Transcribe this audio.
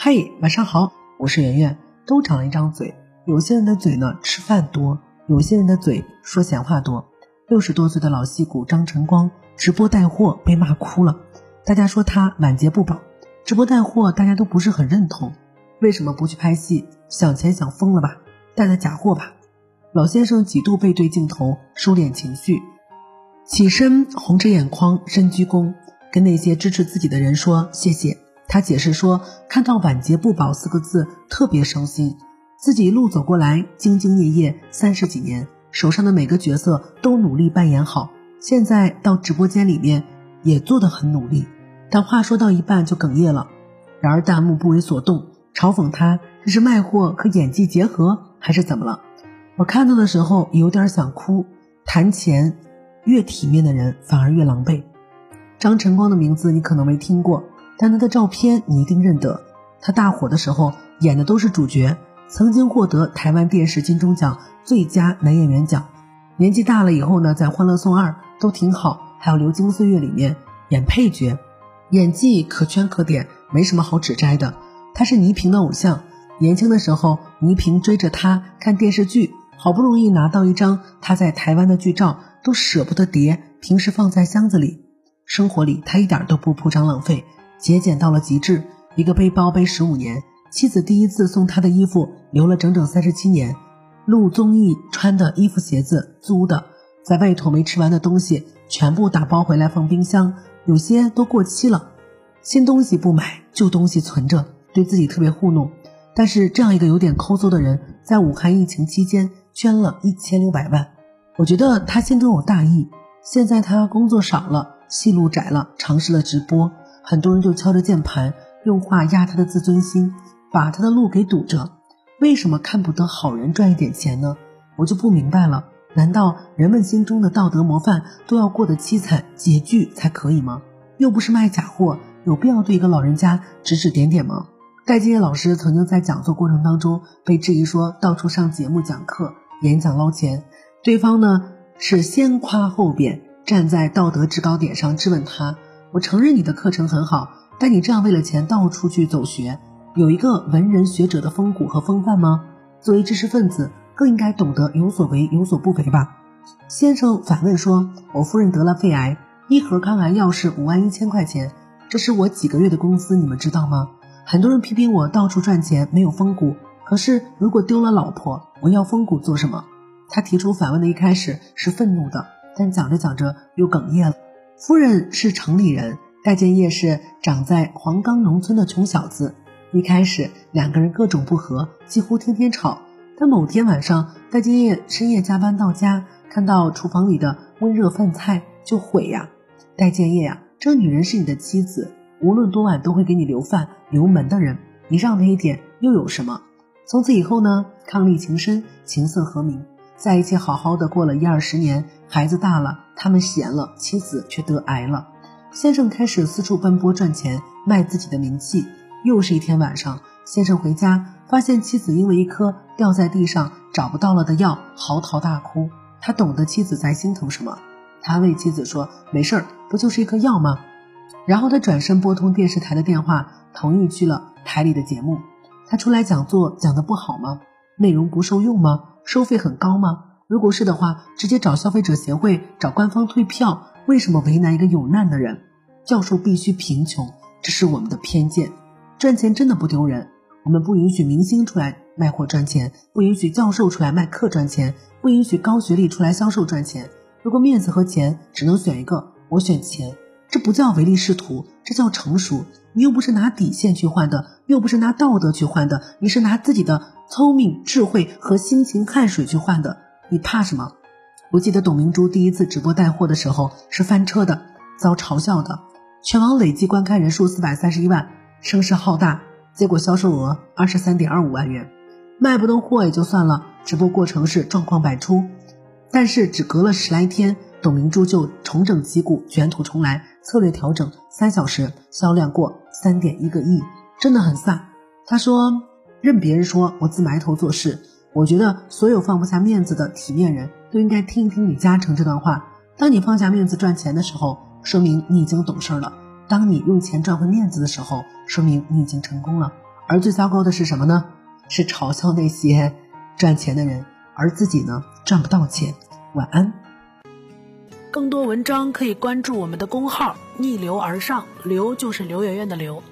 嘿，晚上好，我是圆圆。都长了一张嘴，有些人的嘴呢吃饭多，有些人的嘴说闲话多。六十多岁的老戏骨张晨光直播带货被骂哭了，大家说他晚节不保。直播带货大家都不是很认同，为什么不去拍戏？想钱想疯了吧？带的假货吧？老先生几度背对镜头收敛情绪，起身红着眼眶深鞠躬，跟那些支持自己的人说谢谢。他解释说，看到“晚节不保”四个字特别伤心，自己一路走过来，兢兢业业三十几年，手上的每个角色都努力扮演好，现在到直播间里面也做得很努力。但话说到一半就哽咽了，然而弹幕不为所动，嘲讽他这是卖货和演技结合还是怎么了？我看到的时候有点想哭，谈钱越体面的人反而越狼狈。张晨光的名字你可能没听过。但他的照片你一定认得，他大火的时候演的都是主角，曾经获得台湾电视金钟奖最佳男演员奖。年纪大了以后呢，在《欢乐颂二》都挺好，还有《流金岁月》里面演配角，演技可圈可点，没什么好指摘的。他是倪萍的偶像，年轻的时候倪萍追着他看电视剧，好不容易拿到一张他在台湾的剧照，都舍不得叠，平时放在箱子里。生活里他一点都不铺张浪费。节俭到了极致，一个背包背十五年，妻子第一次送他的衣服留了整整三十七年，录综艺穿的衣服鞋子租的，在外头没吃完的东西全部打包回来放冰箱，有些都过期了，新东西不买，旧东西存着，对自己特别糊弄。但是这样一个有点抠搜的人，在武汉疫情期间捐了一千六百万，我觉得他心中有大义。现在他工作少了，戏路窄了，尝试了直播。很多人就敲着键盘，用话压他的自尊心，把他的路给堵着。为什么看不得好人赚一点钱呢？我就不明白了。难道人们心中的道德模范都要过得凄惨拮据才可以吗？又不是卖假货，有必要对一个老人家指指点点吗？戴建业老师曾经在讲座过程当中被质疑说到处上节目讲课、演讲捞钱，对方呢是先夸后贬，站在道德制高点上质问他。我承认你的课程很好，但你这样为了钱到处去走学，有一个文人学者的风骨和风范吗？作为知识分子，更应该懂得有所为有所不为吧？先生反问说：“我夫人得了肺癌，一盒抗癌药是五万一千块钱，这是我几个月的工资，你们知道吗？很多人批评我到处赚钱没有风骨，可是如果丢了老婆，我要风骨做什么？”他提出反问的一开始是愤怒的，但讲着讲着又哽咽了。夫人是城里人，戴建业是长在黄冈农村的穷小子。一开始两个人各种不和，几乎天天吵。但某天晚上，戴建业深夜加班到家，看到厨房里的温热饭菜就悔呀：“戴建业呀，这女人是你的妻子，无论多晚都会给你留饭留门的人，你让她一点又有什么？”从此以后呢，伉俪情深，琴瑟和鸣。在一起好好的过了一二十年，孩子大了，他们闲了，妻子却得癌了。先生开始四处奔波赚钱，卖自己的名气。又是一天晚上，先生回家，发现妻子因为一颗掉在地上找不到了的药，嚎啕大哭。他懂得妻子在心疼什么，他为妻子说：“没事儿，不就是一颗药吗？”然后他转身拨通电视台的电话，同意去了台里的节目。他出来讲座讲的不好吗？内容不受用吗？收费很高吗？如果是的话，直接找消费者协会，找官方退票。为什么为难一个有难的人？教授必须贫穷，这是我们的偏见。赚钱真的不丢人，我们不允许明星出来卖货赚钱，不允许教授出来卖课赚钱，不允许高学历出来销售赚钱。如果面子和钱只能选一个，我选钱。这不叫唯利是图，这叫成熟。你又不是拿底线去换的，又不是拿道德去换的，你是拿自己的。聪明、智慧和辛勤汗水去换的，你怕什么？我记得董明珠第一次直播带货的时候是翻车的，遭嘲笑的，全网累计观看人数四百三十一万，声势浩大，结果销售额二十三点二五万元，卖不动货也就算了，直播过程是状况百出，但是只隔了十来天，董明珠就重整旗鼓，卷土重来，策略调整，三小时销量过三点一个亿，真的很飒。他说。任别人说我自埋头做事，我觉得所有放不下面子的体面人都应该听一听李嘉诚这段话。当你放下面子赚钱的时候，说明你已经懂事了；当你用钱赚回面子的时候，说明你已经成功了。而最糟糕的是什么呢？是嘲笑那些赚钱的人，而自己呢赚不到钱。晚安。更多文章可以关注我们的公号“逆流而上”，刘就是刘媛媛的刘。